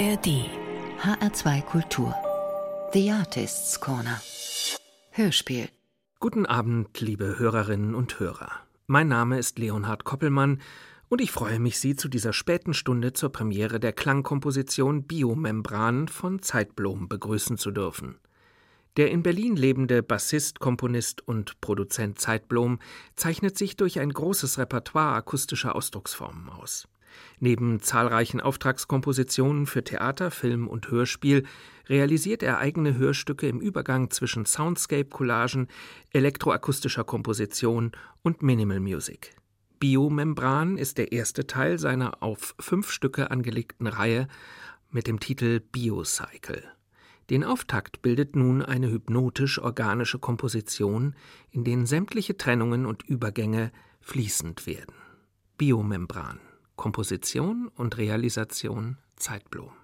ARD HR2 Kultur The Artists Corner Hörspiel Guten Abend, liebe Hörerinnen und Hörer. Mein Name ist Leonhard Koppelmann und ich freue mich, Sie zu dieser späten Stunde zur Premiere der Klangkomposition Biomembran von Zeitblom begrüßen zu dürfen. Der in Berlin lebende Bassist, Komponist und Produzent Zeitblom zeichnet sich durch ein großes Repertoire akustischer Ausdrucksformen aus. Neben zahlreichen Auftragskompositionen für Theater, Film und Hörspiel realisiert er eigene Hörstücke im Übergang zwischen Soundscape-Collagen, elektroakustischer Komposition und Minimal Music. Biomembran ist der erste Teil seiner auf fünf Stücke angelegten Reihe mit dem Titel Biocycle. Den Auftakt bildet nun eine hypnotisch-organische Komposition, in denen sämtliche Trennungen und Übergänge fließend werden. Biomembran Komposition und Realisation Zeitblom.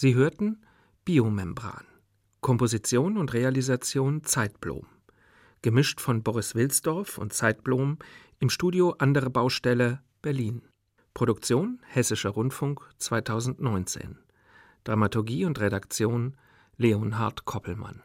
Sie hörten Biomembran. Komposition und Realisation Zeitblom. Gemischt von Boris Wilsdorf und Zeitblom im Studio Andere Baustelle Berlin. Produktion Hessischer Rundfunk 2019. Dramaturgie und Redaktion Leonhard Koppelmann.